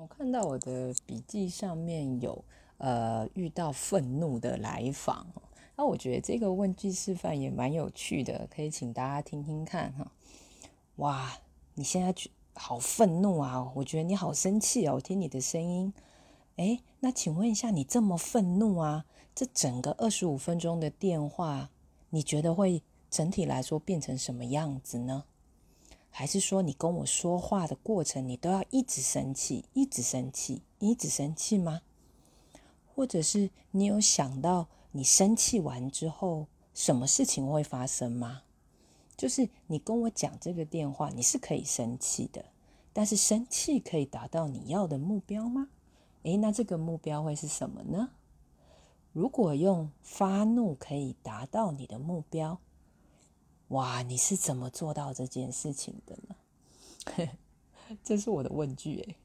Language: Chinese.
我看到我的笔记上面有呃遇到愤怒的来访，那我觉得这个问句示范也蛮有趣的，可以请大家听听看哈。哇，你现在好愤怒啊！我觉得你好生气哦，我听你的声音。诶，那请问一下，你这么愤怒啊？这整个二十五分钟的电话，你觉得会整体来说变成什么样子呢？还是说你跟我说话的过程，你都要一直生气，一直生气，一直生气吗？或者是你有想到你生气完之后，什么事情会发生吗？就是你跟我讲这个电话，你是可以生气的，但是生气可以达到你要的目标吗？诶，那这个目标会是什么呢？如果用发怒可以达到你的目标，哇，你是怎么做到这件事情的呢？这是我的问句诶。